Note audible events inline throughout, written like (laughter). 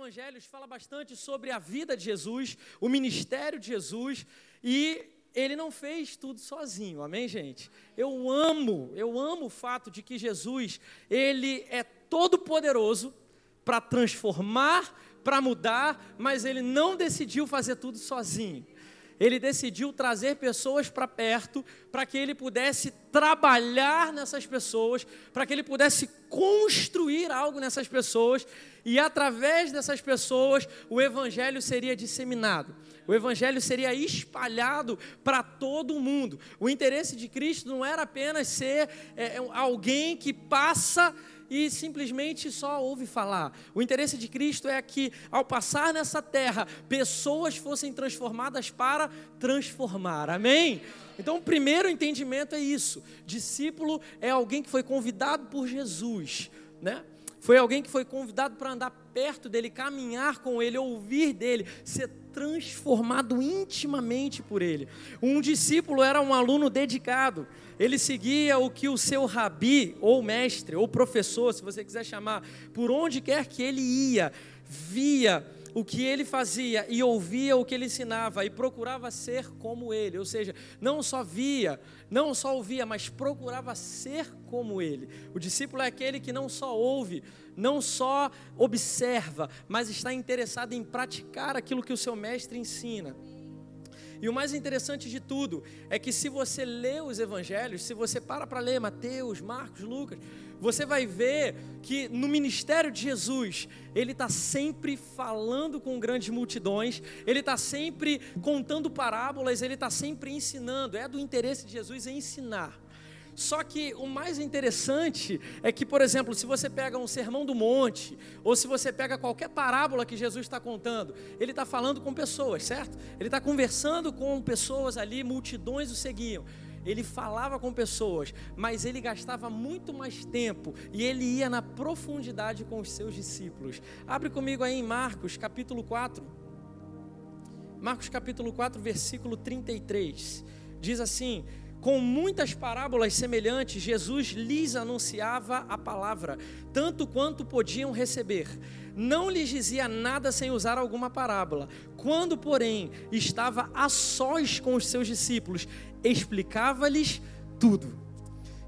evangelhos fala bastante sobre a vida de Jesus, o ministério de Jesus, e ele não fez tudo sozinho, amém, gente? Eu amo, eu amo o fato de que Jesus, ele é todo poderoso para transformar, para mudar, mas ele não decidiu fazer tudo sozinho ele decidiu trazer pessoas para perto, para que ele pudesse trabalhar nessas pessoas, para que ele pudesse construir algo nessas pessoas, e através dessas pessoas o evangelho seria disseminado. O evangelho seria espalhado para todo o mundo. O interesse de Cristo não era apenas ser é, alguém que passa e simplesmente só ouve falar. O interesse de Cristo é que, ao passar nessa terra, pessoas fossem transformadas para transformar. Amém? Então, o primeiro entendimento é isso: discípulo é alguém que foi convidado por Jesus, né? Foi alguém que foi convidado para andar perto dele, caminhar com ele, ouvir dele, ser transformado intimamente por ele. Um discípulo era um aluno dedicado. Ele seguia o que o seu rabi, ou mestre, ou professor, se você quiser chamar, por onde quer que ele ia, via o que ele fazia e ouvia o que ele ensinava e procurava ser como ele, ou seja, não só via, não só ouvia, mas procurava ser como ele. O discípulo é aquele que não só ouve, não só observa, mas está interessado em praticar aquilo que o seu mestre ensina. E o mais interessante de tudo é que se você lê os evangelhos, se você para para ler Mateus, Marcos, Lucas, você vai ver que no ministério de Jesus, ele está sempre falando com grandes multidões, ele está sempre contando parábolas, ele está sempre ensinando. É do interesse de Jesus ensinar. Só que o mais interessante é que, por exemplo, se você pega um sermão do monte, ou se você pega qualquer parábola que Jesus está contando, ele está falando com pessoas, certo? Ele está conversando com pessoas ali, multidões o seguiam. Ele falava com pessoas, mas ele gastava muito mais tempo e ele ia na profundidade com os seus discípulos. Abre comigo aí em Marcos, capítulo 4. Marcos, capítulo 4, versículo 33. Diz assim: com muitas parábolas semelhantes, Jesus lhes anunciava a palavra, tanto quanto podiam receber. Não lhes dizia nada sem usar alguma parábola. Quando, porém, estava a sós com os seus discípulos, explicava-lhes tudo.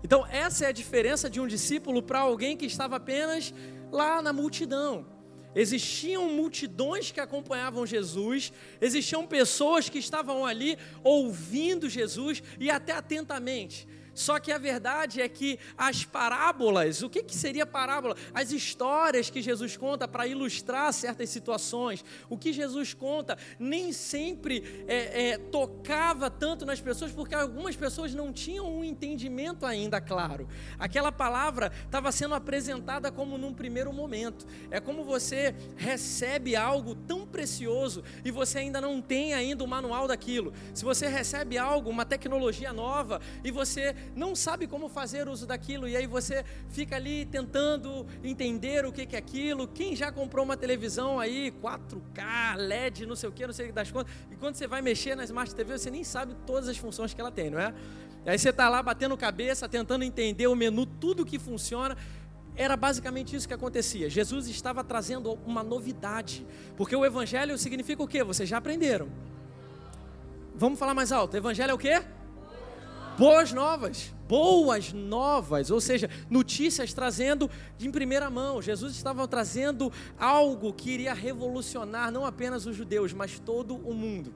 Então, essa é a diferença de um discípulo para alguém que estava apenas lá na multidão. Existiam multidões que acompanhavam Jesus, existiam pessoas que estavam ali ouvindo Jesus e até atentamente. Só que a verdade é que as parábolas, o que, que seria parábola? As histórias que Jesus conta para ilustrar certas situações, o que Jesus conta nem sempre é, é, tocava tanto nas pessoas, porque algumas pessoas não tinham um entendimento ainda claro. Aquela palavra estava sendo apresentada como num primeiro momento. É como você recebe algo tão precioso e você ainda não tem ainda o manual daquilo. Se você recebe algo, uma tecnologia nova, e você não sabe como fazer uso daquilo, e aí você fica ali tentando entender o que é aquilo. Quem já comprou uma televisão aí, 4K, LED, não sei o que, não sei das contas, e quando você vai mexer na Smart TV, você nem sabe todas as funções que ela tem, não é? E aí você está lá batendo cabeça, tentando entender o menu, tudo que funciona. Era basicamente isso que acontecia. Jesus estava trazendo uma novidade, porque o evangelho significa o quê? Vocês já aprenderam. Vamos falar mais alto. Evangelho é o quê? Boas novas, boas novas, ou seja, notícias trazendo em primeira mão. Jesus estava trazendo algo que iria revolucionar não apenas os judeus, mas todo o mundo.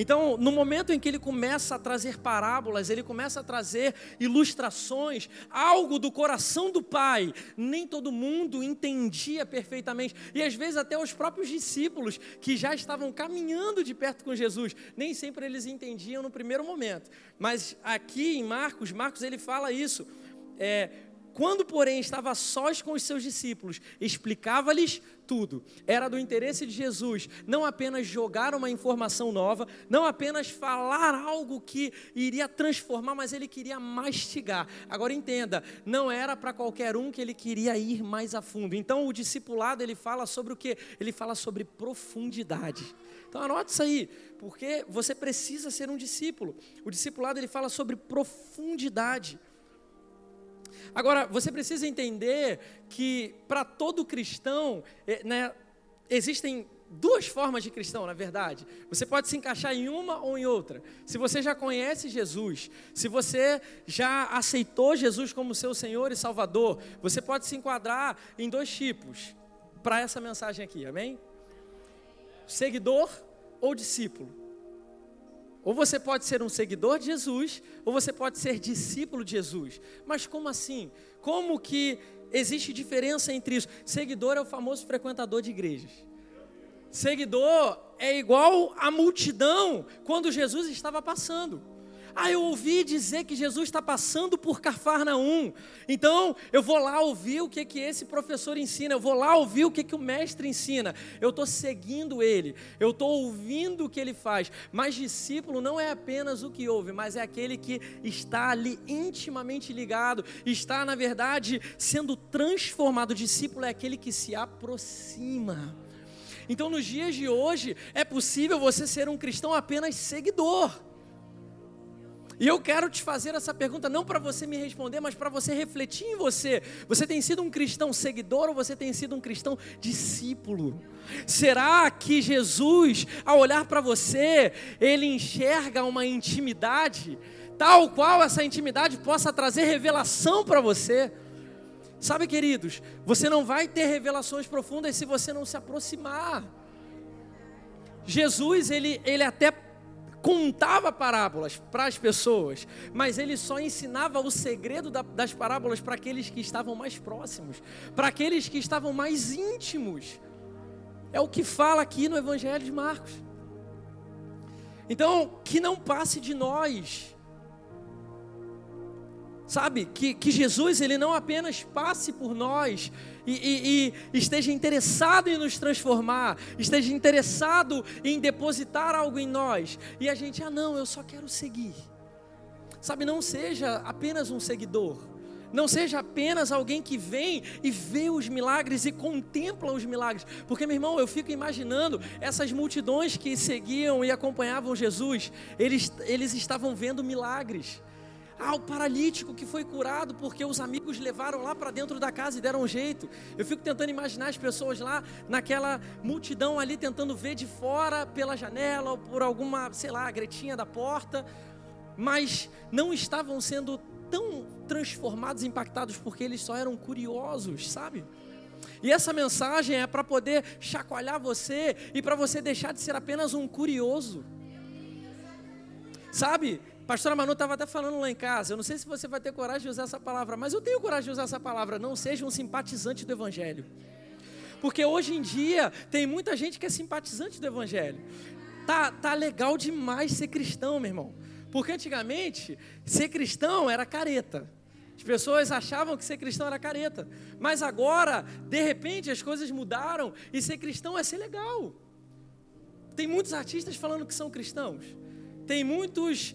Então, no momento em que ele começa a trazer parábolas, ele começa a trazer ilustrações, algo do coração do Pai, nem todo mundo entendia perfeitamente. E às vezes até os próprios discípulos que já estavam caminhando de perto com Jesus, nem sempre eles entendiam no primeiro momento. Mas aqui em Marcos, Marcos ele fala isso. É, quando, porém, estava sós com os seus discípulos, explicava-lhes tudo. Era do interesse de Jesus não apenas jogar uma informação nova, não apenas falar algo que iria transformar, mas ele queria mastigar. Agora entenda, não era para qualquer um que ele queria ir mais a fundo. Então, o discipulado ele fala sobre o que? Ele fala sobre profundidade. Então anote isso aí, porque você precisa ser um discípulo. O discipulado ele fala sobre profundidade. Agora, você precisa entender que para todo cristão, é, né, existem duas formas de cristão, na verdade. Você pode se encaixar em uma ou em outra. Se você já conhece Jesus, se você já aceitou Jesus como seu Senhor e Salvador, você pode se enquadrar em dois tipos para essa mensagem aqui, amém? Seguidor ou discípulo. Ou você pode ser um seguidor de Jesus, ou você pode ser discípulo de Jesus. Mas como assim? Como que existe diferença entre isso? Seguidor é o famoso frequentador de igrejas. Seguidor é igual a multidão quando Jesus estava passando. Ah, eu ouvi dizer que Jesus está passando por Cafarnaum. Então, eu vou lá ouvir o que, que esse professor ensina, eu vou lá ouvir o que, que o mestre ensina. Eu estou seguindo ele, eu estou ouvindo o que ele faz. Mas discípulo não é apenas o que ouve, mas é aquele que está ali intimamente ligado, está, na verdade, sendo transformado. O discípulo é aquele que se aproxima. Então, nos dias de hoje, é possível você ser um cristão apenas seguidor. E eu quero te fazer essa pergunta não para você me responder, mas para você refletir em você. Você tem sido um cristão seguidor ou você tem sido um cristão discípulo? Será que Jesus, ao olhar para você, ele enxerga uma intimidade, tal qual essa intimidade possa trazer revelação para você? Sabe, queridos, você não vai ter revelações profundas se você não se aproximar. Jesus, ele, ele até contava parábolas para as pessoas, mas ele só ensinava o segredo da, das parábolas para aqueles que estavam mais próximos, para aqueles que estavam mais íntimos. É o que fala aqui no Evangelho de Marcos. Então, que não passe de nós Sabe, que, que Jesus ele não apenas passe por nós e, e, e, esteja interessado em nos transformar, esteja interessado em depositar algo em nós, e a gente, ah, não, eu só quero seguir. Sabe, não seja apenas um seguidor, não seja apenas alguém que vem e vê os milagres e contempla os milagres. Porque, meu irmão, eu fico imaginando essas multidões que seguiam e acompanhavam Jesus, eles, eles estavam vendo milagres. Ah, o paralítico que foi curado porque os amigos levaram lá para dentro da casa e deram um jeito. Eu fico tentando imaginar as pessoas lá naquela multidão ali tentando ver de fora pela janela ou por alguma, sei lá, gretinha da porta, mas não estavam sendo tão transformados, impactados porque eles só eram curiosos, sabe? E essa mensagem é para poder chacoalhar você e para você deixar de ser apenas um curioso. Sabe? Pastora Manu estava até falando lá em casa, eu não sei se você vai ter coragem de usar essa palavra, mas eu tenho coragem de usar essa palavra, não seja um simpatizante do Evangelho. Porque hoje em dia tem muita gente que é simpatizante do Evangelho. Tá, tá legal demais ser cristão, meu irmão. Porque antigamente, ser cristão era careta. As pessoas achavam que ser cristão era careta. Mas agora, de repente, as coisas mudaram e ser cristão é ser legal. Tem muitos artistas falando que são cristãos. Tem muitos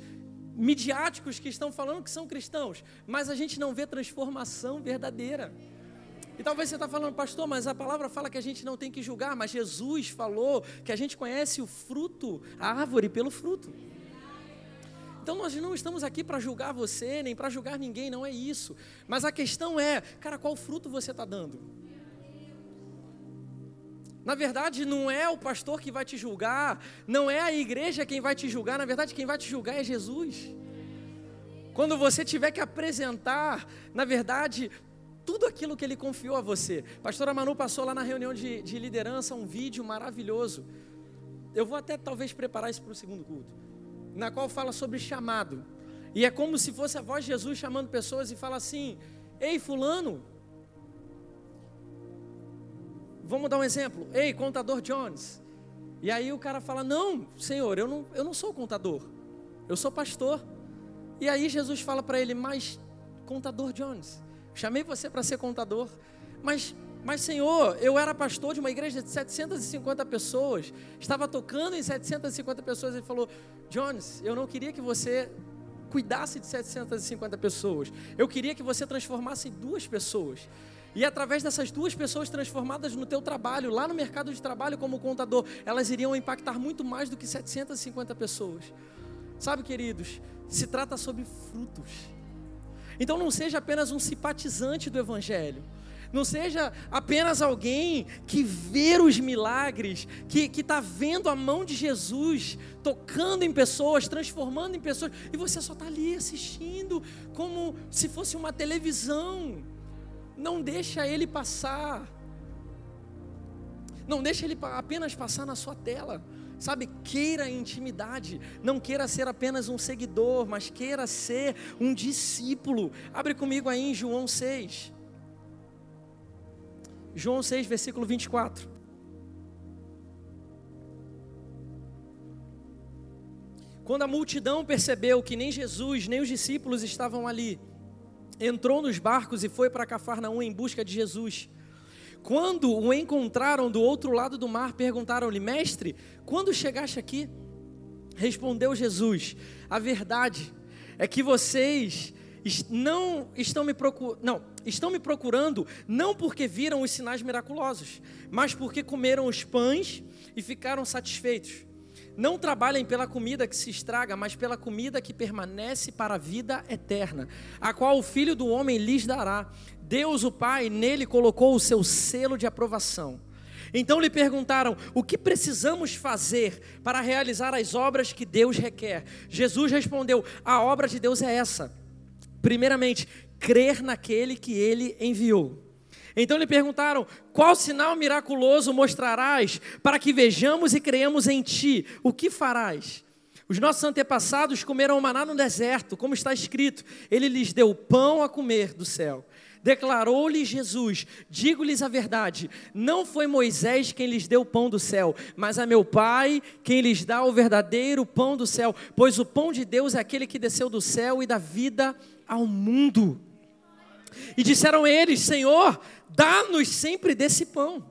midiáticos que estão falando que são cristãos, mas a gente não vê transformação verdadeira. E talvez você está falando, pastor, mas a palavra fala que a gente não tem que julgar, mas Jesus falou que a gente conhece o fruto, a árvore pelo fruto. Então nós não estamos aqui para julgar você, nem para julgar ninguém, não é isso. Mas a questão é, cara, qual fruto você está dando? Na verdade, não é o pastor que vai te julgar, não é a igreja quem vai te julgar, na verdade, quem vai te julgar é Jesus. Quando você tiver que apresentar, na verdade, tudo aquilo que ele confiou a você. Pastora Manu passou lá na reunião de, de liderança um vídeo maravilhoso. Eu vou até talvez preparar isso para o segundo culto, na qual fala sobre chamado. E é como se fosse a voz de Jesus chamando pessoas e fala assim: Ei, Fulano, Vamos dar um exemplo. Ei, contador Jones. E aí o cara fala: Não, senhor, eu não, eu não sou contador. Eu sou pastor. E aí Jesus fala para ele: Mas, contador Jones, chamei você para ser contador. Mas, mas, senhor, eu era pastor de uma igreja de 750 pessoas. Estava tocando em 750 pessoas. Ele falou: Jones, eu não queria que você cuidasse de 750 pessoas. Eu queria que você transformasse em duas pessoas. E através dessas duas pessoas transformadas no teu trabalho, lá no mercado de trabalho como contador, elas iriam impactar muito mais do que 750 pessoas. Sabe, queridos, se trata sobre frutos. Então não seja apenas um simpatizante do evangelho. não seja apenas alguém que vê os milagres, que está vendo a mão de Jesus tocando em pessoas, transformando em pessoas, e você só está ali assistindo como se fosse uma televisão. Não deixa ele passar. Não deixa ele apenas passar na sua tela. Sabe, queira intimidade, não queira ser apenas um seguidor, mas queira ser um discípulo. Abre comigo aí em João 6. João 6, versículo 24. Quando a multidão percebeu que nem Jesus, nem os discípulos estavam ali, entrou nos barcos e foi para Cafarnaum em busca de Jesus. Quando o encontraram do outro lado do mar, perguntaram-lhe: Mestre, quando chegaste aqui? Respondeu Jesus: A verdade é que vocês não estão me procurando, não, estão me procurando não porque viram os sinais miraculosos, mas porque comeram os pães e ficaram satisfeitos. Não trabalhem pela comida que se estraga, mas pela comida que permanece para a vida eterna, a qual o Filho do Homem lhes dará. Deus, o Pai, nele colocou o seu selo de aprovação. Então lhe perguntaram: o que precisamos fazer para realizar as obras que Deus requer? Jesus respondeu: a obra de Deus é essa. Primeiramente, crer naquele que ele enviou. Então lhe perguntaram: qual sinal miraculoso mostrarás para que vejamos e creamos em ti? O que farás? Os nossos antepassados comeram maná no deserto, como está escrito: Ele lhes deu pão a comer do céu. Declarou-lhes Jesus: Digo-lhes a verdade, não foi Moisés quem lhes deu o pão do céu, mas a meu Pai quem lhes dá o verdadeiro pão do céu, pois o pão de Deus é aquele que desceu do céu e dá vida ao mundo. E disseram eles: Senhor, dá-nos sempre desse pão.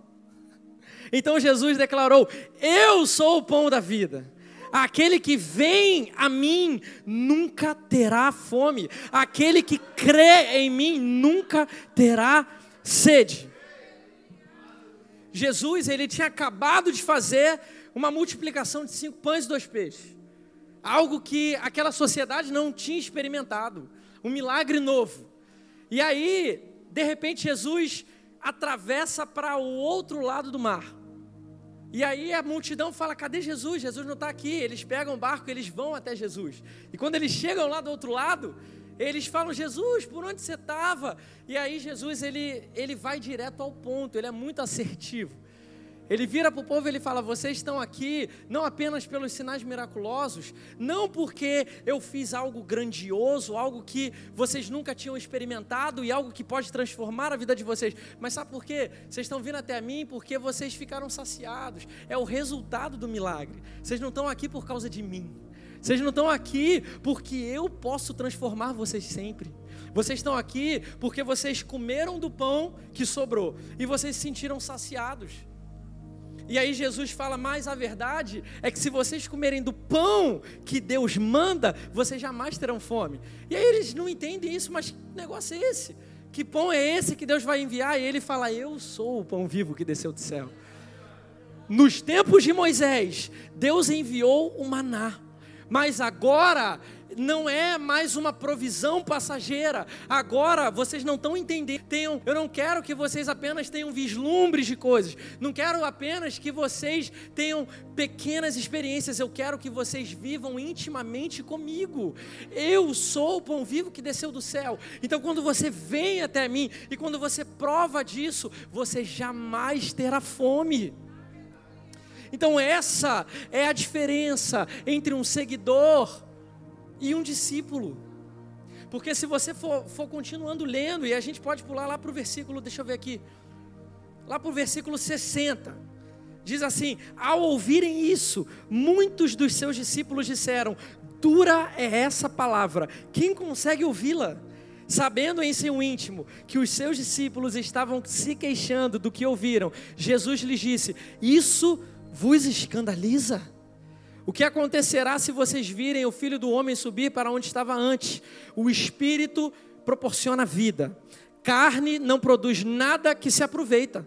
Então Jesus declarou: Eu sou o pão da vida. Aquele que vem a mim nunca terá fome. Aquele que crê em mim nunca terá sede. Jesus, ele tinha acabado de fazer uma multiplicação de cinco pães e dois peixes. Algo que aquela sociedade não tinha experimentado. Um milagre novo. E aí, de repente, Jesus atravessa para o outro lado do mar. E aí a multidão fala: cadê Jesus? Jesus não está aqui. Eles pegam o barco, eles vão até Jesus. E quando eles chegam lá do outro lado, eles falam: Jesus, por onde você estava? E aí Jesus ele, ele vai direto ao ponto, ele é muito assertivo. Ele vira para o povo e ele fala: Vocês estão aqui não apenas pelos sinais miraculosos, não porque eu fiz algo grandioso, algo que vocês nunca tinham experimentado e algo que pode transformar a vida de vocês, mas sabe por quê? Vocês estão vindo até mim porque vocês ficaram saciados. É o resultado do milagre. Vocês não estão aqui por causa de mim. Vocês não estão aqui porque eu posso transformar vocês sempre. Vocês estão aqui porque vocês comeram do pão que sobrou e vocês se sentiram saciados. E aí Jesus fala: Mas a verdade é que se vocês comerem do pão que Deus manda, vocês jamais terão fome. E aí eles não entendem isso, mas que negócio é esse? Que pão é esse que Deus vai enviar? E ele fala: Eu sou o pão vivo que desceu do céu. Nos tempos de Moisés, Deus enviou o maná. Mas agora não é mais uma provisão passageira. Agora vocês não estão entendendo. Tenham, eu não quero que vocês apenas tenham vislumbres de coisas. Não quero apenas que vocês tenham pequenas experiências. Eu quero que vocês vivam intimamente comigo. Eu sou o pão vivo que desceu do céu. Então, quando você vem até mim e quando você prova disso, você jamais terá fome. Então, essa é a diferença entre um seguidor e um discípulo. Porque se você for, for continuando lendo, e a gente pode pular lá para o versículo, deixa eu ver aqui, lá para o versículo 60, diz assim: Ao ouvirem isso, muitos dos seus discípulos disseram: Dura é essa palavra, quem consegue ouvi-la? Sabendo em seu íntimo que os seus discípulos estavam se queixando do que ouviram, Jesus lhes disse: Isso vos escandaliza? O que acontecerá se vocês virem o filho do homem subir para onde estava antes? O espírito proporciona vida, carne não produz nada que se aproveita.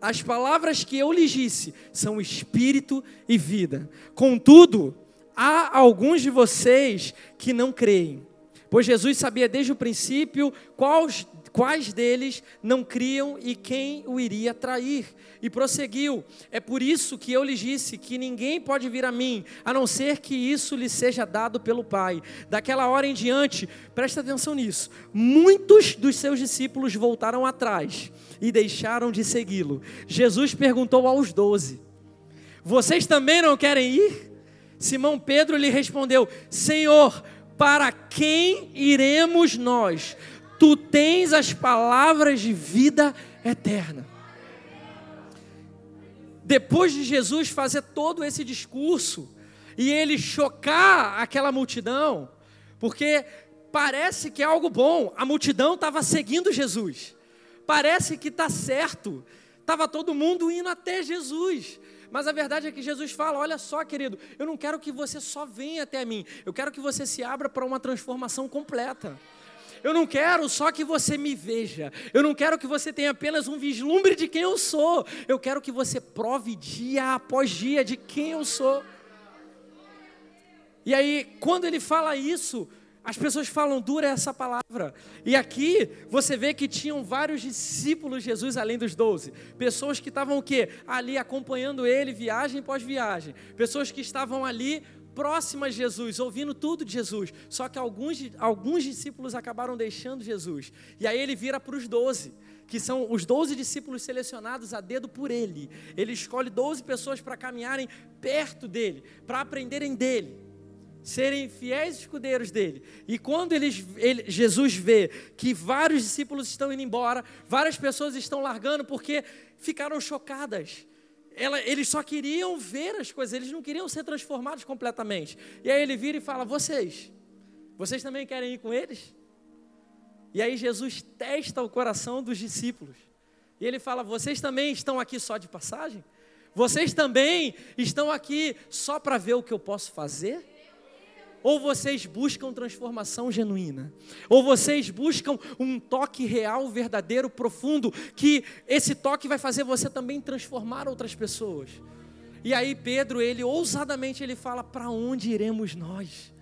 As palavras que eu lhes disse são espírito e vida. Contudo, há alguns de vocês que não creem. Pois Jesus sabia desde o princípio quais, quais deles não criam e quem o iria trair. E prosseguiu: É por isso que eu lhes disse que ninguém pode vir a mim, a não ser que isso lhe seja dado pelo Pai. Daquela hora em diante, presta atenção nisso, muitos dos seus discípulos voltaram atrás e deixaram de segui-lo. Jesus perguntou aos doze: Vocês também não querem ir? Simão Pedro lhe respondeu: Senhor, para quem iremos nós? Tu tens as palavras de vida eterna. Depois de Jesus fazer todo esse discurso e ele chocar aquela multidão, porque parece que é algo bom, a multidão estava seguindo Jesus, parece que está certo, estava todo mundo indo até Jesus. Mas a verdade é que Jesus fala: olha só, querido, eu não quero que você só venha até mim, eu quero que você se abra para uma transformação completa. Eu não quero só que você me veja. Eu não quero que você tenha apenas um vislumbre de quem eu sou. Eu quero que você prove dia após dia de quem eu sou. E aí, quando ele fala isso, as pessoas falam dura essa palavra. E aqui você vê que tinham vários discípulos de Jesus além dos doze. Pessoas que estavam o quê? Ali acompanhando ele viagem após viagem. Pessoas que estavam ali próximas de Jesus, ouvindo tudo de Jesus. Só que alguns, alguns discípulos acabaram deixando Jesus. E aí ele vira para os doze, que são os doze discípulos selecionados a dedo por ele. Ele escolhe doze pessoas para caminharem perto dele, para aprenderem dele. Serem fiéis escudeiros dele. E quando eles, ele, Jesus vê que vários discípulos estão indo embora, várias pessoas estão largando porque ficaram chocadas ela, eles só queriam ver as coisas, eles não queriam ser transformados completamente. E aí ele vira e fala: Vocês, vocês também querem ir com eles? E aí Jesus testa o coração dos discípulos. E ele fala: Vocês também estão aqui só de passagem? Vocês também estão aqui só para ver o que eu posso fazer? Ou vocês buscam transformação genuína? Ou vocês buscam um toque real, verdadeiro, profundo, que esse toque vai fazer você também transformar outras pessoas? E aí Pedro, ele ousadamente ele fala: "Para onde iremos nós?"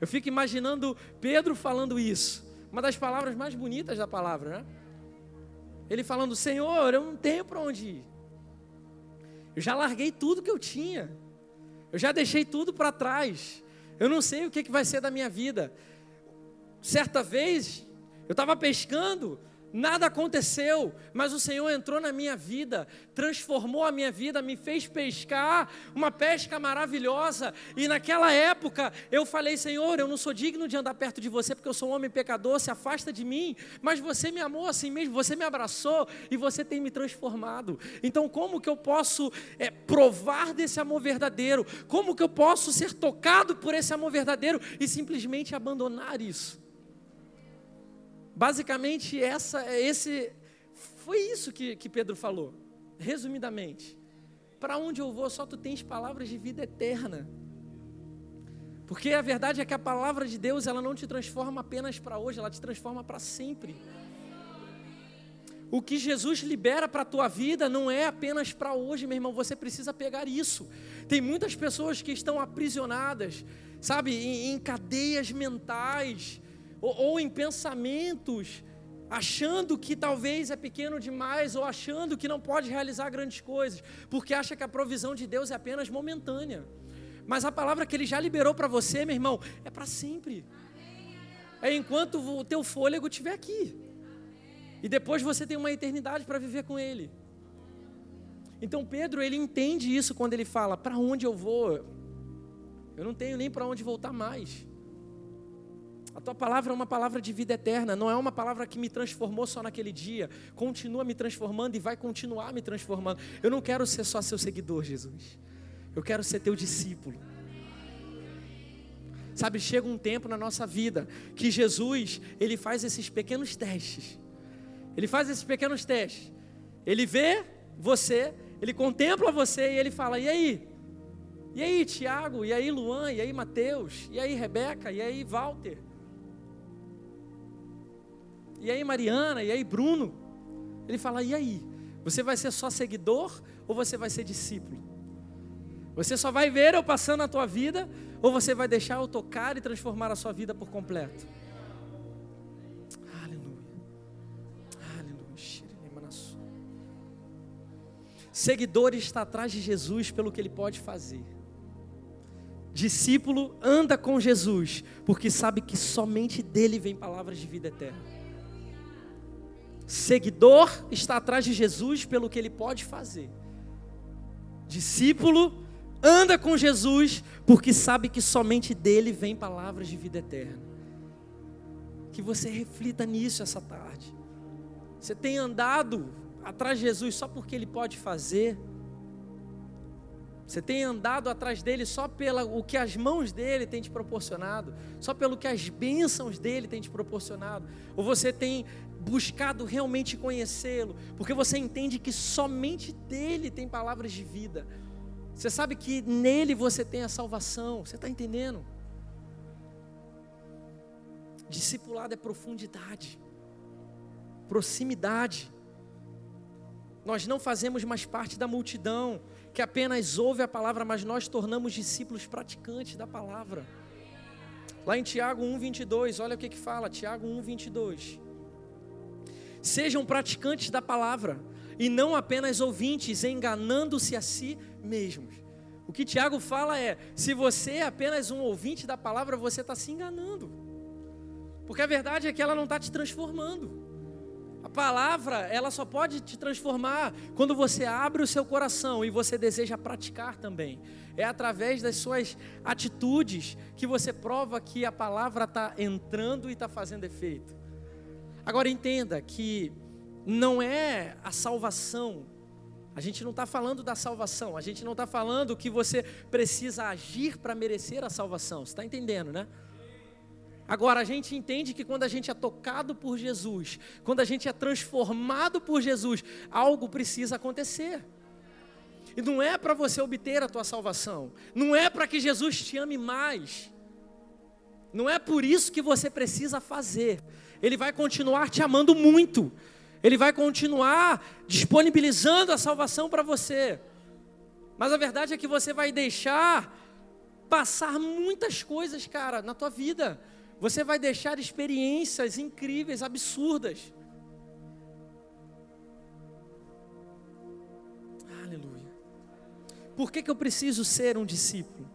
Eu fico imaginando Pedro falando isso. Uma das palavras mais bonitas da palavra, né? Ele falando: "Senhor, eu não tenho para onde ir. Eu já larguei tudo que eu tinha. Eu já deixei tudo para trás. Eu não sei o que, que vai ser da minha vida. Certa vez, eu estava pescando, nada aconteceu, mas o Senhor entrou na minha vida, transformou a minha vida, me fez pescar uma pesca maravilhosa. E naquela época eu falei: Senhor, eu não sou digno de andar perto de você porque eu sou um homem pecador, se afasta de mim. Mas você me amou assim mesmo, você me abraçou e você tem me transformado. Então, como que eu posso é, provar desse amor verdadeiro? Como que eu posso ser tocado por esse amor verdadeiro e simplesmente abandonar isso? Basicamente, essa, esse, foi isso que, que Pedro falou, resumidamente. Para onde eu vou, só tu tens palavras de vida eterna. Porque a verdade é que a palavra de Deus, ela não te transforma apenas para hoje, ela te transforma para sempre. O que Jesus libera para a tua vida não é apenas para hoje, meu irmão, você precisa pegar isso. Tem muitas pessoas que estão aprisionadas, sabe, em, em cadeias mentais, ou, ou em pensamentos, achando que talvez é pequeno demais, ou achando que não pode realizar grandes coisas, porque acha que a provisão de Deus é apenas momentânea. Mas a palavra que Ele já liberou para você, meu irmão, é para sempre. É enquanto o teu fôlego estiver aqui. E depois você tem uma eternidade para viver com Ele. Então Pedro, ele entende isso quando ele fala: para onde eu vou? Eu não tenho nem para onde voltar mais. A tua palavra é uma palavra de vida eterna, não é uma palavra que me transformou só naquele dia, continua me transformando e vai continuar me transformando. Eu não quero ser só seu seguidor, Jesus. Eu quero ser teu discípulo. Sabe, chega um tempo na nossa vida que Jesus, ele faz esses pequenos testes. Ele faz esses pequenos testes. Ele vê você, ele contempla você e ele fala: "E aí? E aí, Tiago? E aí, Luan? E aí, Mateus? E aí, Rebeca? E aí, Walter?" e aí Mariana, e aí Bruno. Ele fala: e aí? Você vai ser só seguidor ou você vai ser discípulo? Você só vai ver eu passando a tua vida ou você vai deixar eu tocar e transformar a sua vida por completo? Aleluia. Aleluia. Seguidor está atrás de Jesus pelo que ele pode fazer. Discípulo anda com Jesus, porque sabe que somente dele vem palavras de vida eterna. Seguidor está atrás de Jesus pelo que ele pode fazer. Discípulo anda com Jesus, porque sabe que somente dele vem palavras de vida eterna. Que você reflita nisso essa tarde. Você tem andado atrás de Jesus só porque ele pode fazer? Você tem andado atrás dele só pelo que as mãos dele têm te proporcionado, só pelo que as bênçãos dele têm te proporcionado, ou você tem buscado realmente conhecê-lo, porque você entende que somente dele tem palavras de vida. Você sabe que nele você tem a salvação, você está entendendo? Discipulado é profundidade, proximidade. Nós não fazemos mais parte da multidão, que apenas ouve a palavra, mas nós tornamos discípulos praticantes da palavra. Lá em Tiago 1:22, olha o que que fala, Tiago 1:22. Sejam praticantes da palavra e não apenas ouvintes, enganando-se a si mesmos. O que Tiago fala é: se você é apenas um ouvinte da palavra, você está se enganando, porque a verdade é que ela não está te transformando palavra, ela só pode te transformar quando você abre o seu coração e você deseja praticar também. É através das suas atitudes que você prova que a palavra está entrando e está fazendo efeito. Agora entenda que não é a salvação. A gente não está falando da salvação. A gente não está falando que você precisa agir para merecer a salvação. Você está entendendo, né? Agora, a gente entende que quando a gente é tocado por Jesus, quando a gente é transformado por Jesus, algo precisa acontecer. E não é para você obter a tua salvação, não é para que Jesus te ame mais, não é por isso que você precisa fazer. Ele vai continuar te amando muito, ele vai continuar disponibilizando a salvação para você. Mas a verdade é que você vai deixar passar muitas coisas, cara, na tua vida você vai deixar experiências incríveis, absurdas. Aleluia. Por que, que eu preciso ser um discípulo?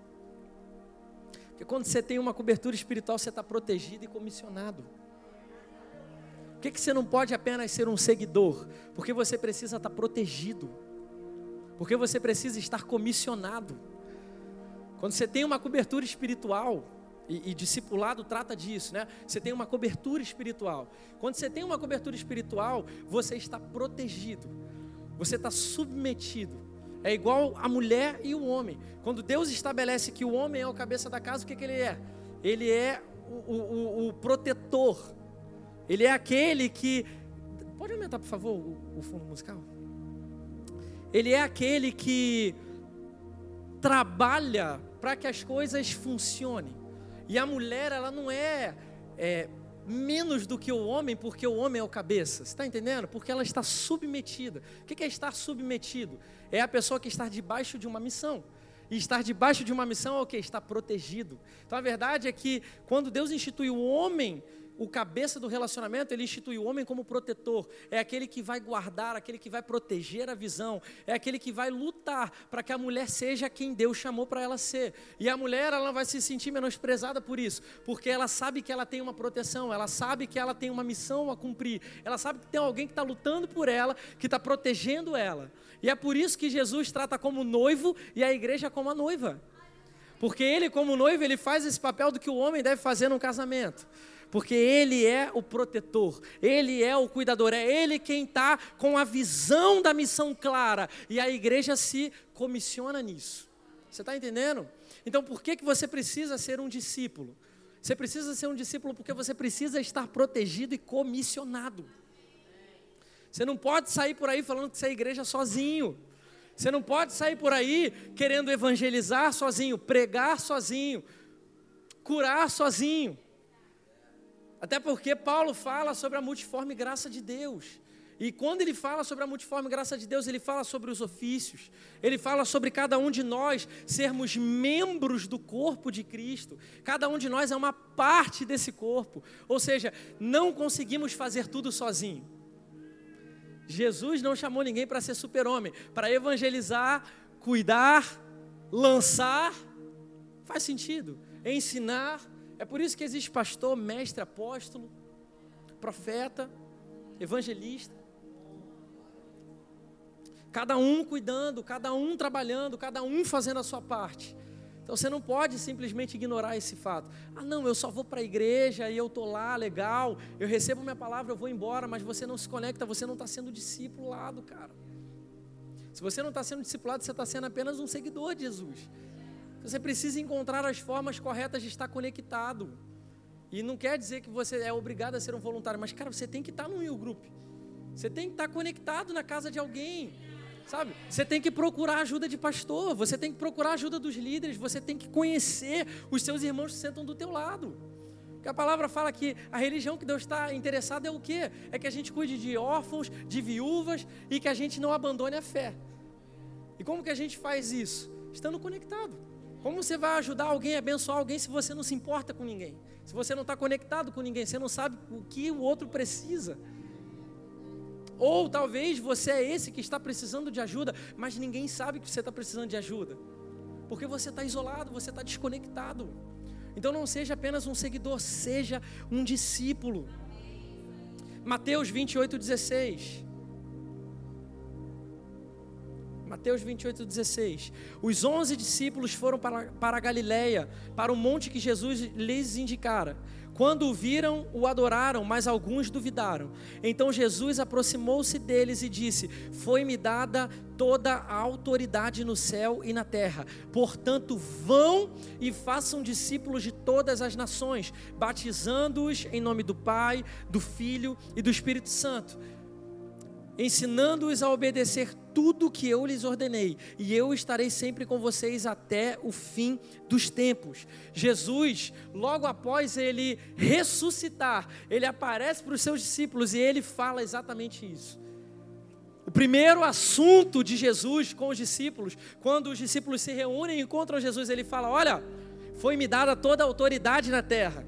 Porque quando você tem uma cobertura espiritual, você está protegido e comissionado. Por que, que você não pode apenas ser um seguidor? Porque você precisa estar protegido. Porque você precisa estar comissionado. Quando você tem uma cobertura espiritual, e, e, discipulado trata disso, né? Você tem uma cobertura espiritual. Quando você tem uma cobertura espiritual, você está protegido, você está submetido. É igual a mulher e o homem. Quando Deus estabelece que o homem é o cabeça da casa, o que, que ele é? Ele é o, o, o protetor. Ele é aquele que. Pode aumentar, por favor, o, o fundo musical? Ele é aquele que trabalha para que as coisas funcionem. E a mulher, ela não é, é menos do que o homem, porque o homem é o cabeça. Você está entendendo? Porque ela está submetida. O que é estar submetido? É a pessoa que está debaixo de uma missão. E estar debaixo de uma missão é o que? Está protegido. Então a verdade é que quando Deus instituiu o homem o cabeça do relacionamento, ele institui o homem como protetor. É aquele que vai guardar, aquele que vai proteger a visão, é aquele que vai lutar para que a mulher seja quem Deus chamou para ela ser. E a mulher, ela vai se sentir menosprezada por isso, porque ela sabe que ela tem uma proteção, ela sabe que ela tem uma missão a cumprir, ela sabe que tem alguém que está lutando por ela, que está protegendo ela. E é por isso que Jesus trata como noivo e a igreja como a noiva. Porque ele, como noivo, ele faz esse papel do que o homem deve fazer num casamento porque Ele é o protetor, Ele é o cuidador, é Ele quem está com a visão da missão clara, e a igreja se comissiona nisso. Você está entendendo? Então, por que, que você precisa ser um discípulo? Você precisa ser um discípulo porque você precisa estar protegido e comissionado. Você não pode sair por aí falando que você é igreja sozinho. Você não pode sair por aí querendo evangelizar sozinho, pregar sozinho, curar sozinho. Até porque Paulo fala sobre a multiforme graça de Deus. E quando ele fala sobre a multiforme graça de Deus, ele fala sobre os ofícios, ele fala sobre cada um de nós sermos membros do corpo de Cristo, cada um de nós é uma parte desse corpo, ou seja, não conseguimos fazer tudo sozinho. Jesus não chamou ninguém para ser super-homem, para evangelizar, cuidar, lançar. Faz sentido. Ensinar. É por isso que existe pastor, mestre, apóstolo, profeta, evangelista. Cada um cuidando, cada um trabalhando, cada um fazendo a sua parte. Então você não pode simplesmente ignorar esse fato. Ah, não, eu só vou para a igreja e eu estou lá, legal, eu recebo minha palavra, eu vou embora, mas você não se conecta, você não está sendo discipulado, cara. Se você não está sendo discipulado, você está sendo apenas um seguidor de Jesus. Você precisa encontrar as formas corretas de estar conectado. E não quer dizer que você é obrigado a ser um voluntário, mas, cara, você tem que estar no Will Group. Você tem que estar conectado na casa de alguém. Sabe? Você tem que procurar ajuda de pastor, você tem que procurar ajuda dos líderes, você tem que conhecer os seus irmãos que sentam do teu lado. Porque a palavra fala que a religião que Deus está interessado é o quê? É que a gente cuide de órfãos, de viúvas e que a gente não abandone a fé. E como que a gente faz isso? Estando conectado. Como você vai ajudar alguém, abençoar alguém se você não se importa com ninguém? Se você não está conectado com ninguém, você não sabe o que o outro precisa. Ou talvez você é esse que está precisando de ajuda, mas ninguém sabe que você está precisando de ajuda. Porque você está isolado, você está desconectado. Então não seja apenas um seguidor, seja um discípulo. Mateus 28, 16. Mateus 28, 16. Os onze discípulos foram para, para Galiléia, para o monte que Jesus lhes indicara. Quando o viram, o adoraram, mas alguns duvidaram. Então Jesus aproximou-se deles e disse: Foi-me dada toda a autoridade no céu e na terra. Portanto, vão e façam discípulos de todas as nações, batizando-os em nome do Pai, do Filho e do Espírito Santo ensinando-os a obedecer tudo que eu lhes ordenei, e eu estarei sempre com vocês até o fim dos tempos. Jesus, logo após ele ressuscitar, ele aparece para os seus discípulos e ele fala exatamente isso. O primeiro assunto de Jesus com os discípulos, quando os discípulos se reúnem e encontram Jesus, ele fala: Olha, foi-me dada toda a autoridade na terra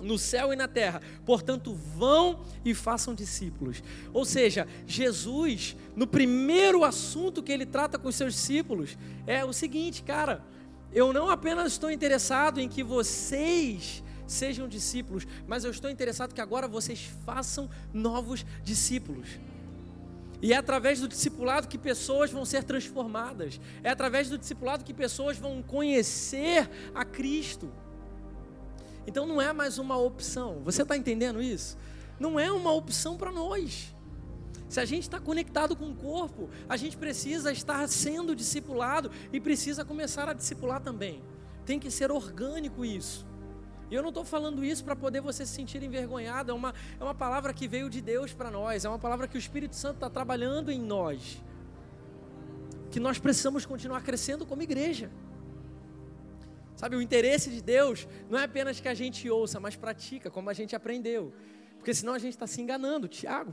no céu e na terra. Portanto, vão e façam discípulos. Ou seja, Jesus, no primeiro assunto que ele trata com os seus discípulos, é o seguinte, cara, eu não apenas estou interessado em que vocês sejam discípulos, mas eu estou interessado que agora vocês façam novos discípulos. E é através do discipulado que pessoas vão ser transformadas. É através do discipulado que pessoas vão conhecer a Cristo. Então não é mais uma opção. Você está entendendo isso? Não é uma opção para nós. Se a gente está conectado com o corpo, a gente precisa estar sendo discipulado e precisa começar a discipular também. Tem que ser orgânico isso. E eu não estou falando isso para poder você se sentir envergonhado, é uma, é uma palavra que veio de Deus para nós, é uma palavra que o Espírito Santo está trabalhando em nós. Que nós precisamos continuar crescendo como igreja. Sabe, o interesse de Deus não é apenas que a gente ouça, mas pratica, como a gente aprendeu. Porque senão a gente está se enganando, Tiago.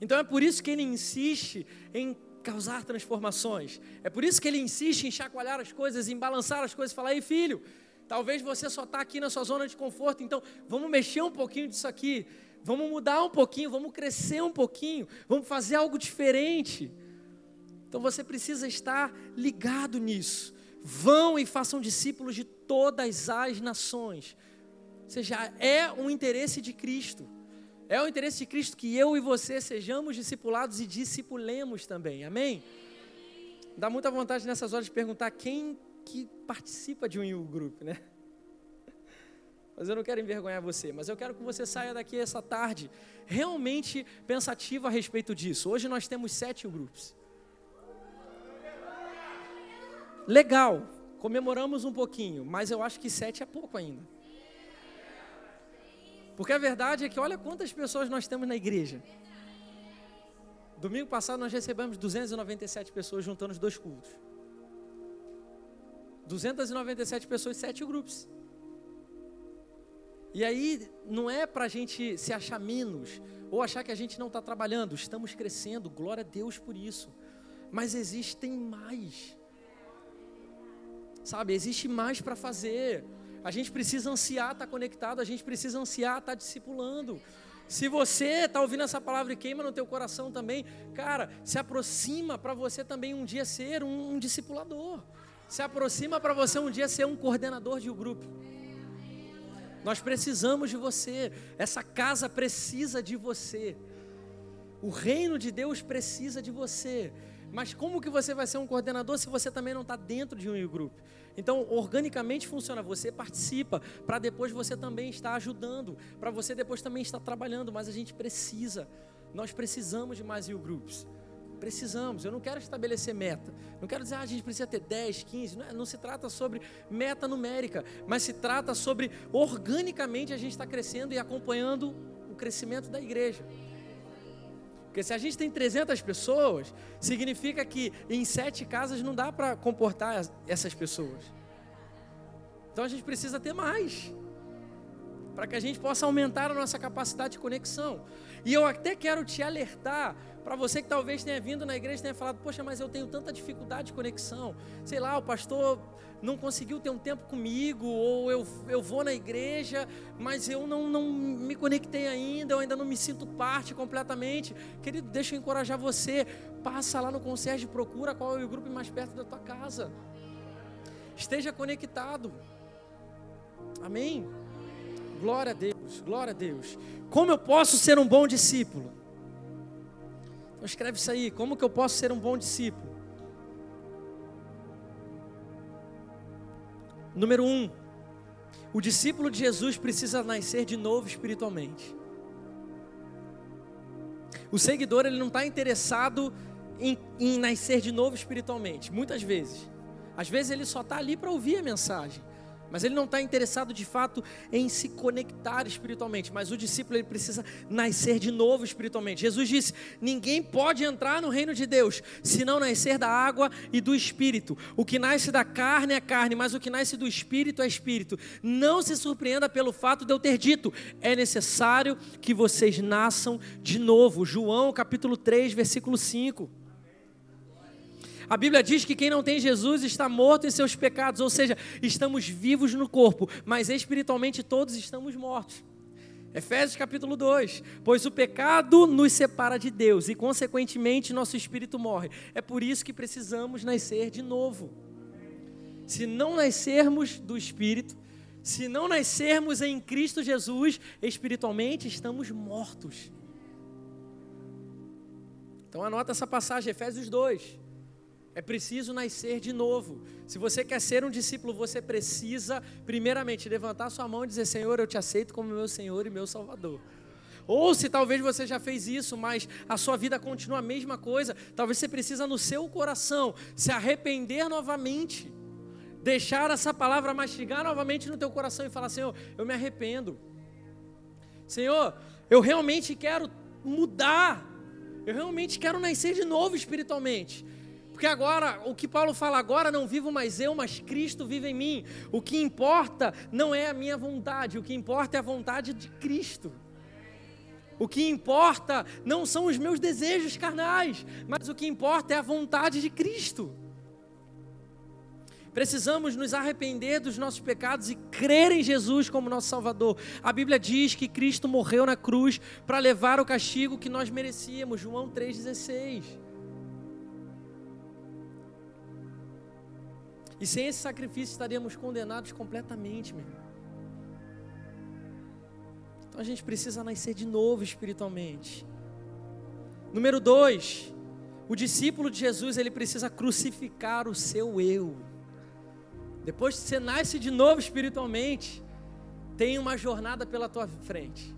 Então é por isso que ele insiste em causar transformações. É por isso que ele insiste em chacoalhar as coisas, em balançar as coisas, falar: ei filho, talvez você só está aqui na sua zona de conforto, então vamos mexer um pouquinho disso aqui, vamos mudar um pouquinho, vamos crescer um pouquinho, vamos fazer algo diferente. Então você precisa estar ligado nisso. Vão e façam discípulos de todas as nações. Ou seja, é um interesse de Cristo. É o interesse de Cristo que eu e você sejamos discipulados e discipulemos também. Amém? Dá muita vontade nessas horas de perguntar quem que participa de um U Group, né? (laughs) Mas eu não quero envergonhar você, mas eu quero que você saia daqui essa tarde realmente pensativo a respeito disso. Hoje nós temos sete grupos. Legal, comemoramos um pouquinho, mas eu acho que sete é pouco ainda. Porque a verdade é que olha quantas pessoas nós temos na igreja. Domingo passado nós recebemos 297 pessoas juntando os dois cultos. 297 pessoas, sete grupos. E aí não é para a gente se achar menos ou achar que a gente não está trabalhando. Estamos crescendo, glória a Deus por isso. Mas existem mais. Sabe, existe mais para fazer. A gente precisa ansiar estar tá conectado, a gente precisa ansiar estar tá discipulando. Se você está ouvindo essa palavra e queima no teu coração também, cara, se aproxima para você também um dia ser um, um discipulador. Se aproxima para você um dia ser um coordenador de um grupo. Nós precisamos de você. Essa casa precisa de você. O reino de Deus precisa de você. Mas como que você vai ser um coordenador se você também não está dentro de um grupo? Então, organicamente funciona. Você participa para depois você também estar ajudando, para você depois também estar trabalhando. Mas a gente precisa, nós precisamos de mais you groups. Precisamos. Eu não quero estabelecer meta. Não quero dizer, ah, a gente precisa ter 10, 15. Não, é, não se trata sobre meta numérica, mas se trata sobre organicamente a gente estar crescendo e acompanhando o crescimento da igreja. Porque se a gente tem 300 pessoas, significa que em sete casas não dá para comportar essas pessoas. Então a gente precisa ter mais. Para que a gente possa aumentar a nossa capacidade de conexão. E eu até quero te alertar para você que talvez tenha vindo na igreja e tenha falado, poxa, mas eu tenho tanta dificuldade de conexão. Sei lá, o pastor não conseguiu ter um tempo comigo, ou eu, eu vou na igreja, mas eu não, não me conectei ainda, eu ainda não me sinto parte completamente. Querido, deixa eu encorajar você. Passa lá no concierge, procura qual é o grupo mais perto da tua casa. Esteja conectado. Amém? Glória a Deus, glória a Deus. Como eu posso ser um bom discípulo? Então escreve isso aí. Como que eu posso ser um bom discípulo? Número um, o discípulo de Jesus precisa nascer de novo espiritualmente. O seguidor ele não está interessado em, em nascer de novo espiritualmente, muitas vezes. Às vezes ele só está ali para ouvir a mensagem. Mas ele não está interessado de fato em se conectar espiritualmente. Mas o discípulo ele precisa nascer de novo espiritualmente. Jesus disse: ninguém pode entrar no reino de Deus se não nascer da água e do espírito. O que nasce da carne é carne, mas o que nasce do espírito é espírito. Não se surpreenda pelo fato de eu ter dito: é necessário que vocês nasçam de novo. João capítulo 3, versículo 5. A Bíblia diz que quem não tem Jesus está morto em seus pecados, ou seja, estamos vivos no corpo, mas espiritualmente todos estamos mortos. Efésios capítulo 2: Pois o pecado nos separa de Deus e, consequentemente, nosso espírito morre. É por isso que precisamos nascer de novo. Se não nascermos do espírito, se não nascermos em Cristo Jesus, espiritualmente estamos mortos. Então anota essa passagem, Efésios 2. É preciso nascer de novo. Se você quer ser um discípulo, você precisa, primeiramente, levantar sua mão e dizer: Senhor, eu te aceito como meu Senhor e meu Salvador. Ou se talvez você já fez isso, mas a sua vida continua a mesma coisa, talvez você precisa no seu coração se arrepender novamente. Deixar essa palavra mastigar novamente no teu coração e falar: Senhor, eu me arrependo. Senhor, eu realmente quero mudar. Eu realmente quero nascer de novo espiritualmente. Porque agora, o que Paulo fala agora, não vivo mais eu, mas Cristo vive em mim. O que importa não é a minha vontade, o que importa é a vontade de Cristo. O que importa não são os meus desejos carnais, mas o que importa é a vontade de Cristo. Precisamos nos arrepender dos nossos pecados e crer em Jesus como nosso Salvador. A Bíblia diz que Cristo morreu na cruz para levar o castigo que nós merecíamos. João 3,16. E sem esse sacrifício estaríamos condenados completamente, meu irmão. Então a gente precisa nascer de novo espiritualmente. Número dois, o discípulo de Jesus ele precisa crucificar o seu eu. Depois que você nasce de novo espiritualmente, tem uma jornada pela tua frente.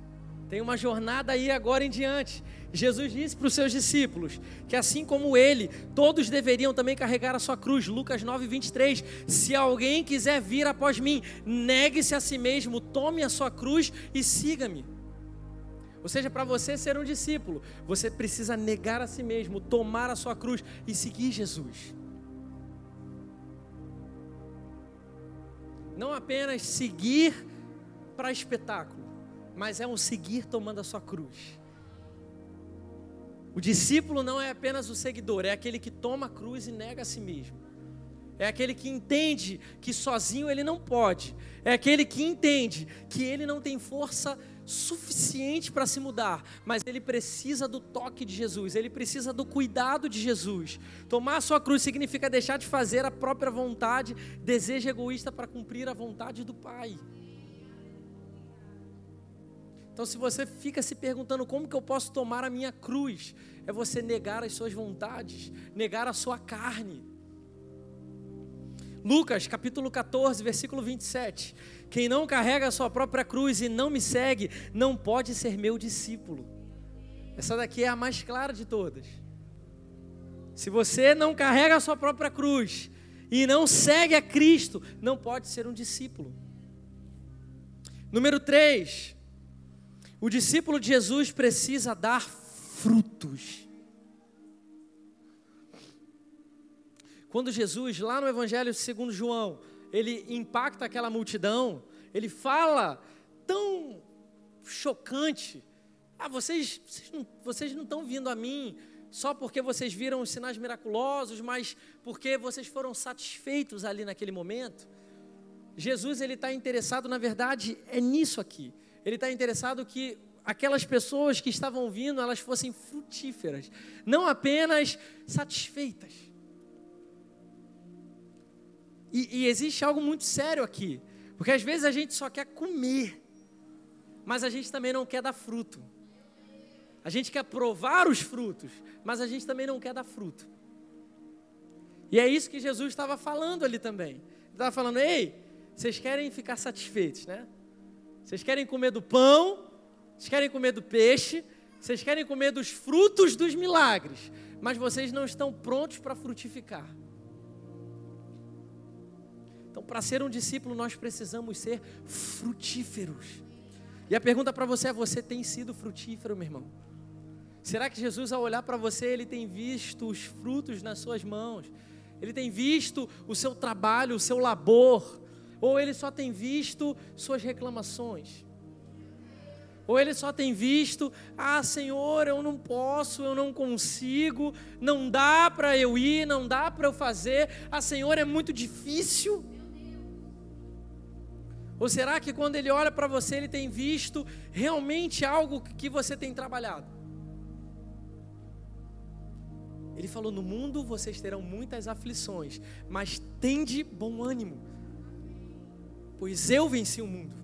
Tem uma jornada aí agora em diante. Jesus disse para os seus discípulos que assim como ele, todos deveriam também carregar a sua cruz. Lucas 9, 23. Se alguém quiser vir após mim, negue-se a si mesmo, tome a sua cruz e siga-me. Ou seja, para você ser um discípulo, você precisa negar a si mesmo, tomar a sua cruz e seguir Jesus. Não apenas seguir para espetáculo, mas é um seguir tomando a sua cruz. O discípulo não é apenas o seguidor, é aquele que toma a cruz e nega a si mesmo. É aquele que entende que sozinho ele não pode. É aquele que entende que ele não tem força suficiente para se mudar, mas ele precisa do toque de Jesus, ele precisa do cuidado de Jesus. Tomar a sua cruz significa deixar de fazer a própria vontade, desejo egoísta para cumprir a vontade do Pai. Então, se você fica se perguntando como que eu posso tomar a minha cruz, é você negar as suas vontades, negar a sua carne. Lucas capítulo 14, versículo 27. Quem não carrega a sua própria cruz e não me segue, não pode ser meu discípulo. Essa daqui é a mais clara de todas. Se você não carrega a sua própria cruz e não segue a Cristo, não pode ser um discípulo. Número 3. O discípulo de Jesus precisa dar frutos. Quando Jesus, lá no Evangelho segundo João, ele impacta aquela multidão, ele fala tão chocante. Ah, vocês, vocês não, vocês não estão vindo a mim só porque vocês viram os sinais miraculosos, mas porque vocês foram satisfeitos ali naquele momento. Jesus ele está interessado, na verdade, é nisso aqui. Ele está interessado que aquelas pessoas que estavam vindo, elas fossem frutíferas, não apenas satisfeitas. E, e existe algo muito sério aqui, porque às vezes a gente só quer comer, mas a gente também não quer dar fruto. A gente quer provar os frutos, mas a gente também não quer dar fruto. E é isso que Jesus estava falando ali também. Ele estava falando: ei, vocês querem ficar satisfeitos, né? Vocês querem comer do pão, vocês querem comer do peixe, vocês querem comer dos frutos dos milagres, mas vocês não estão prontos para frutificar. Então, para ser um discípulo, nós precisamos ser frutíferos. E a pergunta para você é: você tem sido frutífero, meu irmão? Será que Jesus, ao olhar para você, ele tem visto os frutos nas suas mãos? Ele tem visto o seu trabalho, o seu labor? Ou ele só tem visto suas reclamações? Ou ele só tem visto, ah, Senhor, eu não posso, eu não consigo, não dá para eu ir, não dá para eu fazer, ah, Senhor, é muito difícil. Ou será que quando ele olha para você, ele tem visto realmente algo que você tem trabalhado? Ele falou: No mundo vocês terão muitas aflições, mas tende bom ânimo, pois eu venci o mundo.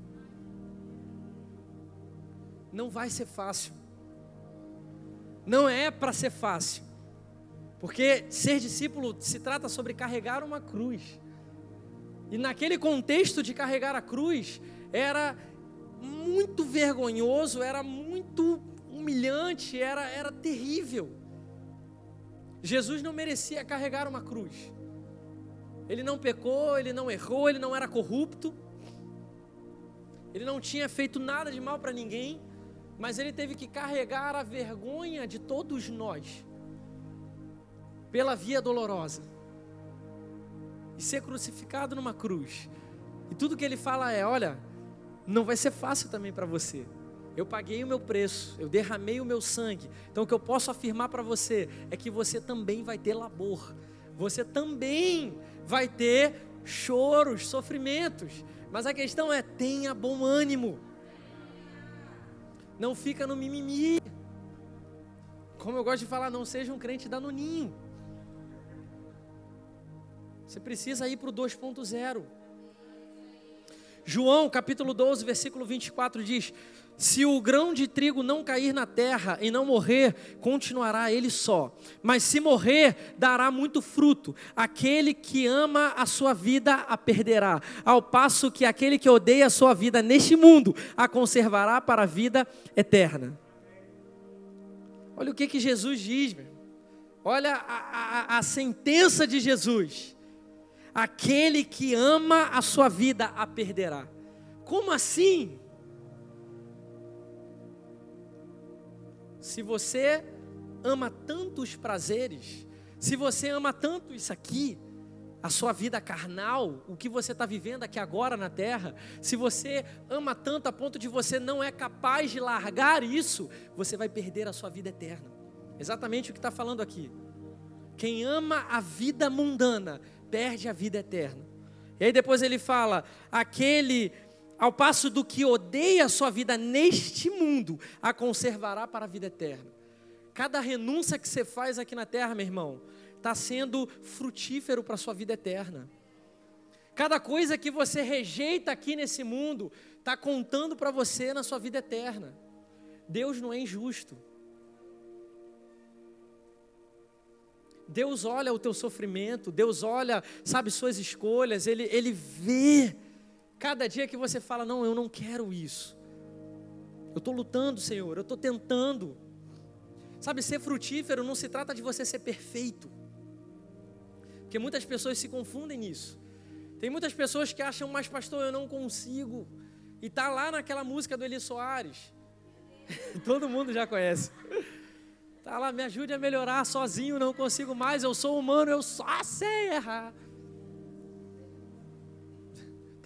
Não vai ser fácil, não é para ser fácil, porque ser discípulo se trata sobre carregar uma cruz. E naquele contexto de carregar a cruz, era muito vergonhoso, era muito humilhante, era, era terrível. Jesus não merecia carregar uma cruz. Ele não pecou, ele não errou, ele não era corrupto, ele não tinha feito nada de mal para ninguém, mas ele teve que carregar a vergonha de todos nós pela via dolorosa e ser crucificado numa cruz. E tudo que ele fala é: olha, não vai ser fácil também para você. Eu paguei o meu preço, eu derramei o meu sangue. Então o que eu posso afirmar para você é que você também vai ter labor. Você também vai ter choros, sofrimentos. Mas a questão é: tenha bom ânimo. Não fica no mimimi. Como eu gosto de falar, não seja um crente danoninho. Você precisa ir para o 2.0. João capítulo 12, versículo 24 diz: Se o grão de trigo não cair na terra e não morrer, continuará ele só. Mas se morrer, dará muito fruto. Aquele que ama a sua vida a perderá, ao passo que aquele que odeia a sua vida neste mundo a conservará para a vida eterna. Olha o que, que Jesus diz, meu. olha a, a, a sentença de Jesus aquele que ama a sua vida a perderá. Como assim? Se você ama tanto os prazeres, se você ama tanto isso aqui, a sua vida carnal, o que você está vivendo aqui agora na terra, se você ama tanto a ponto de você não é capaz de largar isso, você vai perder a sua vida eterna. Exatamente o que está falando aqui. Quem ama a vida mundana perde a vida eterna. E aí depois ele fala: aquele Ao passo do que odeia a sua vida neste mundo, a conservará para a vida eterna. Cada renúncia que você faz aqui na terra, meu irmão, está sendo frutífero para a sua vida eterna. Cada coisa que você rejeita aqui nesse mundo está contando para você na sua vida eterna. Deus não é injusto. Deus olha o teu sofrimento, Deus olha, sabe, suas escolhas, Ele, Ele vê cada dia que você fala: Não, eu não quero isso. Eu estou lutando, Senhor, eu estou tentando. Sabe, ser frutífero não se trata de você ser perfeito, porque muitas pessoas se confundem nisso. Tem muitas pessoas que acham, mas pastor, eu não consigo. E tá lá naquela música do Eli Soares. (laughs) Todo mundo já conhece. Tá lá, me ajude a melhorar sozinho, não consigo mais, eu sou humano, eu só sei errar.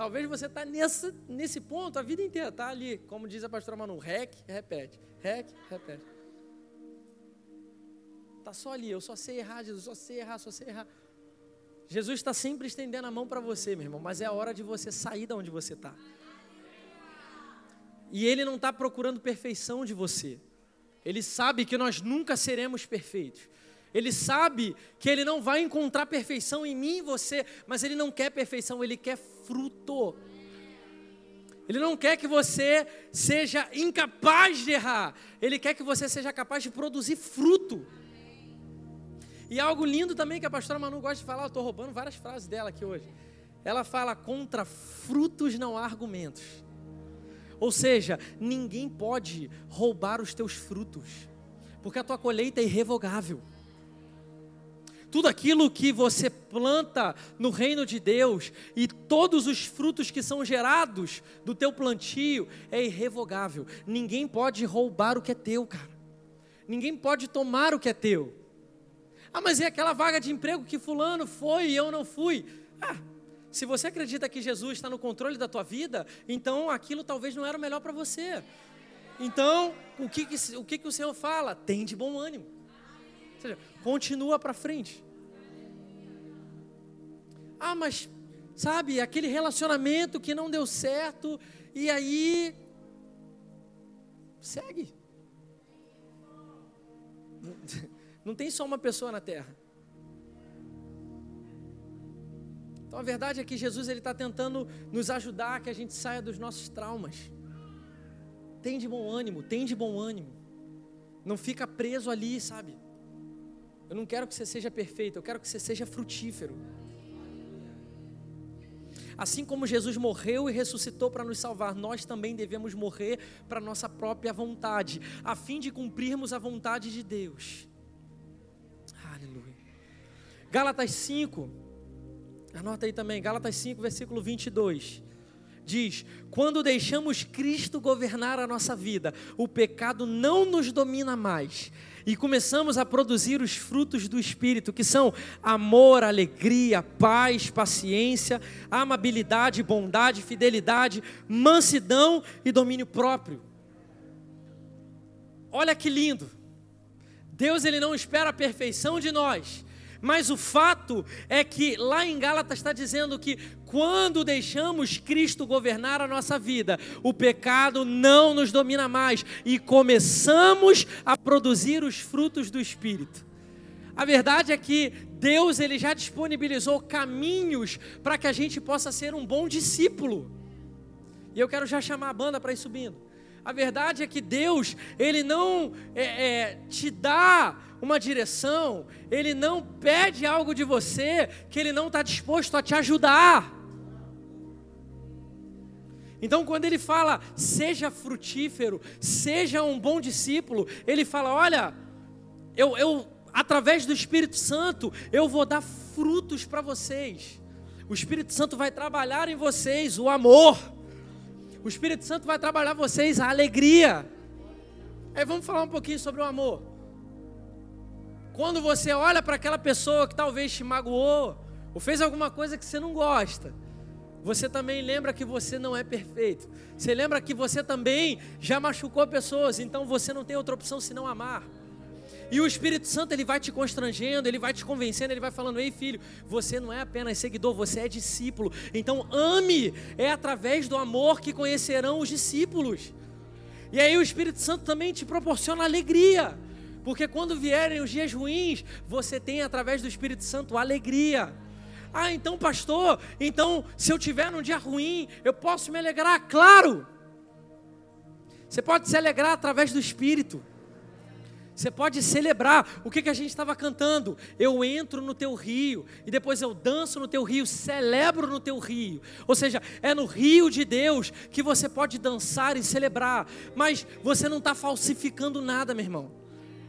Talvez você está nesse ponto a vida inteira, tá ali, como diz a pastora Manu, rec, repete, rec, repete. Tá só ali, eu só sei errar, Jesus, só sei errar, só sei errar. Jesus está sempre estendendo a mão para você, meu irmão, mas é a hora de você sair da onde você está. E Ele não está procurando perfeição de você. Ele sabe que nós nunca seremos perfeitos. Ele sabe que Ele não vai encontrar perfeição em mim e você, mas Ele não quer perfeição, Ele quer fruto. Ele não quer que você seja incapaz de errar, Ele quer que você seja capaz de produzir fruto. E algo lindo também que a pastora Manu gosta de falar, eu estou roubando várias frases dela aqui hoje. Ela fala: contra frutos não há argumentos. Ou seja, ninguém pode roubar os teus frutos, porque a tua colheita é irrevogável. Tudo aquilo que você planta no reino de Deus e todos os frutos que são gerados do teu plantio é irrevogável. Ninguém pode roubar o que é teu, cara. Ninguém pode tomar o que é teu. Ah, mas é aquela vaga de emprego que fulano foi e eu não fui. Ah, se você acredita que Jesus está no controle da tua vida, então aquilo talvez não era o melhor para você. Então, o que, que, o que, que o Senhor fala? Tem de bom ânimo. Ou seja, continua para frente. Ah, mas, sabe, aquele relacionamento que não deu certo, e aí. Segue. (laughs) Não tem só uma pessoa na terra. Então a verdade é que Jesus ele está tentando nos ajudar que a gente saia dos nossos traumas. Tem de bom ânimo, tem de bom ânimo. Não fica preso ali, sabe? Eu não quero que você seja perfeito, eu quero que você seja frutífero. Assim como Jesus morreu e ressuscitou para nos salvar, nós também devemos morrer para nossa própria vontade, a fim de cumprirmos a vontade de Deus. Gálatas 5, anota aí também, Gálatas 5, versículo 22. Diz: Quando deixamos Cristo governar a nossa vida, o pecado não nos domina mais e começamos a produzir os frutos do Espírito, que são amor, alegria, paz, paciência, amabilidade, bondade, fidelidade, mansidão e domínio próprio. Olha que lindo! Deus ele não espera a perfeição de nós, mas o fato é que lá em Gálatas está dizendo que quando deixamos Cristo governar a nossa vida, o pecado não nos domina mais e começamos a produzir os frutos do Espírito. A verdade é que Deus ele já disponibilizou caminhos para que a gente possa ser um bom discípulo. E eu quero já chamar a banda para ir subindo. A verdade é que Deus ele não é, é, te dá uma direção, Ele não pede algo de você que Ele não está disposto a te ajudar. Então, quando Ele fala, seja frutífero, seja um bom discípulo, Ele fala: olha, eu, eu através do Espírito Santo, eu vou dar frutos para vocês. O Espírito Santo vai trabalhar em vocês o amor. O Espírito Santo vai trabalhar vocês a alegria. Aí vamos falar um pouquinho sobre o amor. Quando você olha para aquela pessoa que talvez te magoou, ou fez alguma coisa que você não gosta, você também lembra que você não é perfeito. Você lembra que você também já machucou pessoas, então você não tem outra opção senão amar. E o Espírito Santo ele vai te constrangendo, ele vai te convencendo, ele vai falando: "Ei, filho, você não é apenas seguidor, você é discípulo. Então ame, é através do amor que conhecerão os discípulos". E aí o Espírito Santo também te proporciona alegria. Porque quando vierem os dias ruins, você tem através do Espírito Santo alegria. Ah, então, pastor, então se eu tiver num dia ruim, eu posso me alegrar? Claro! Você pode se alegrar através do Espírito. Você pode celebrar o que, que a gente estava cantando. Eu entro no teu rio e depois eu danço no teu rio, celebro no teu rio. Ou seja, é no rio de Deus que você pode dançar e celebrar. Mas você não está falsificando nada, meu irmão.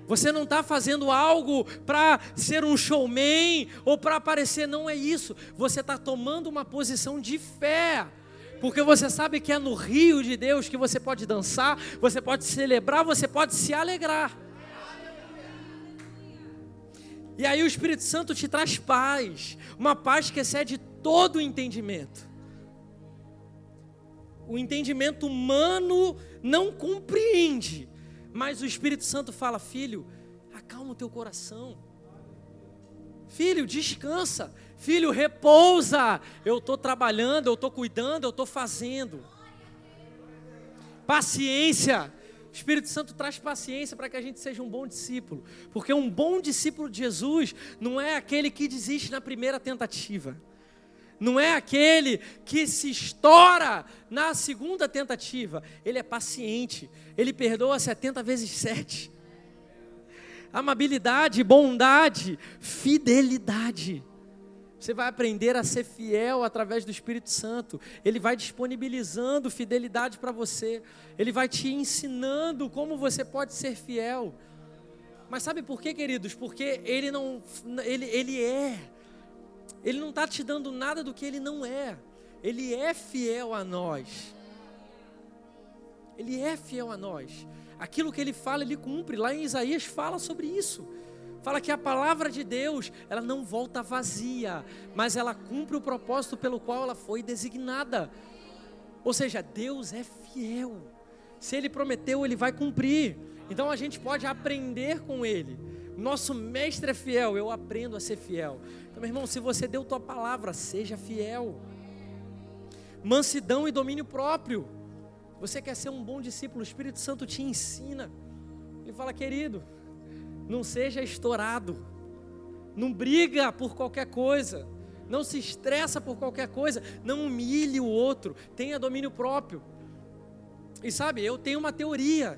Você não está fazendo algo para ser um showman ou para aparecer, não é isso. Você está tomando uma posição de fé. Porque você sabe que é no rio de Deus que você pode dançar, você pode celebrar, você pode se alegrar. E aí o Espírito Santo te traz paz, uma paz que excede todo o entendimento. O entendimento humano não compreende, mas o Espírito Santo fala: filho, acalma o teu coração. Filho, descansa. Filho, repousa. Eu estou trabalhando, eu estou cuidando, eu estou fazendo. Paciência. O Espírito Santo traz paciência para que a gente seja um bom discípulo. Porque um bom discípulo de Jesus não é aquele que desiste na primeira tentativa. Não é aquele que se estoura na segunda tentativa. Ele é paciente. Ele perdoa 70 vezes 7. Amabilidade, bondade, fidelidade. Você vai aprender a ser fiel através do Espírito Santo. Ele vai disponibilizando fidelidade para você. Ele vai te ensinando como você pode ser fiel. Mas sabe por quê, queridos? Porque ele não, ele, ele é. Ele não está te dando nada do que ele não é. Ele é fiel a nós. Ele é fiel a nós. Aquilo que ele fala, ele cumpre. Lá em Isaías fala sobre isso. Fala que a palavra de Deus, ela não volta vazia, mas ela cumpre o propósito pelo qual ela foi designada. Ou seja, Deus é fiel. Se ele prometeu, ele vai cumprir. Então a gente pode aprender com ele. Nosso mestre é fiel, eu aprendo a ser fiel. Então, meu irmão, se você deu tua palavra, seja fiel. Mansidão e domínio próprio. Você quer ser um bom discípulo, o Espírito Santo te ensina. Ele fala, querido, não seja estourado, não briga por qualquer coisa, não se estressa por qualquer coisa, não humilhe o outro, tenha domínio próprio. E sabe, eu tenho uma teoria,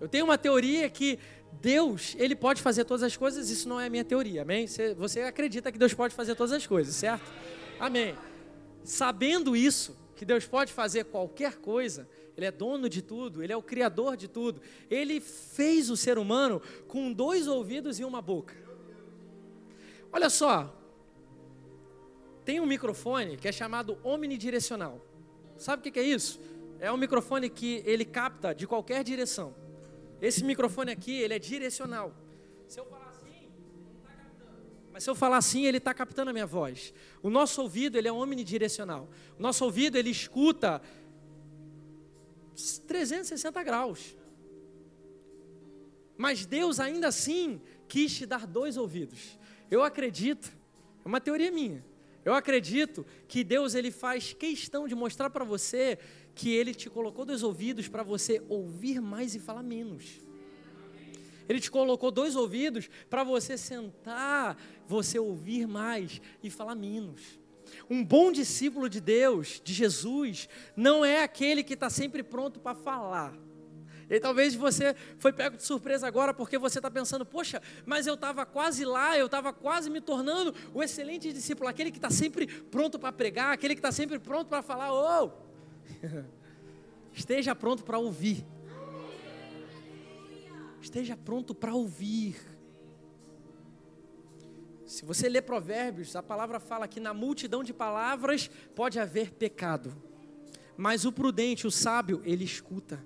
eu tenho uma teoria que Deus, Ele pode fazer todas as coisas, isso não é a minha teoria, amém? Você, você acredita que Deus pode fazer todas as coisas, certo? Amém. Sabendo isso, que Deus pode fazer qualquer coisa, ele é dono de tudo, Ele é o criador de tudo. Ele fez o ser humano com dois ouvidos e uma boca. Olha só, tem um microfone que é chamado omnidirecional. Sabe o que é isso? É um microfone que ele capta de qualquer direção. Esse microfone aqui, ele é direcional. Se eu falar assim, ele está captando. Mas se eu falar assim, ele está captando a minha voz. O nosso ouvido, ele é omnidirecional. O nosso ouvido, ele escuta 360 graus. Mas Deus ainda assim quis te dar dois ouvidos. Eu acredito, é uma teoria minha. Eu acredito que Deus ele faz questão de mostrar para você que ele te colocou dois ouvidos para você ouvir mais e falar menos. Ele te colocou dois ouvidos para você sentar, você ouvir mais e falar menos. Um bom discípulo de Deus, de Jesus, não é aquele que está sempre pronto para falar. E talvez você foi pego de surpresa agora porque você está pensando, poxa, mas eu estava quase lá, eu estava quase me tornando o excelente discípulo, aquele que está sempre pronto para pregar, aquele que está sempre pronto para falar, oh! (laughs) Esteja pronto para ouvir. Esteja pronto para ouvir. Se você lê Provérbios, a palavra fala que na multidão de palavras pode haver pecado. Mas o prudente, o sábio, ele escuta.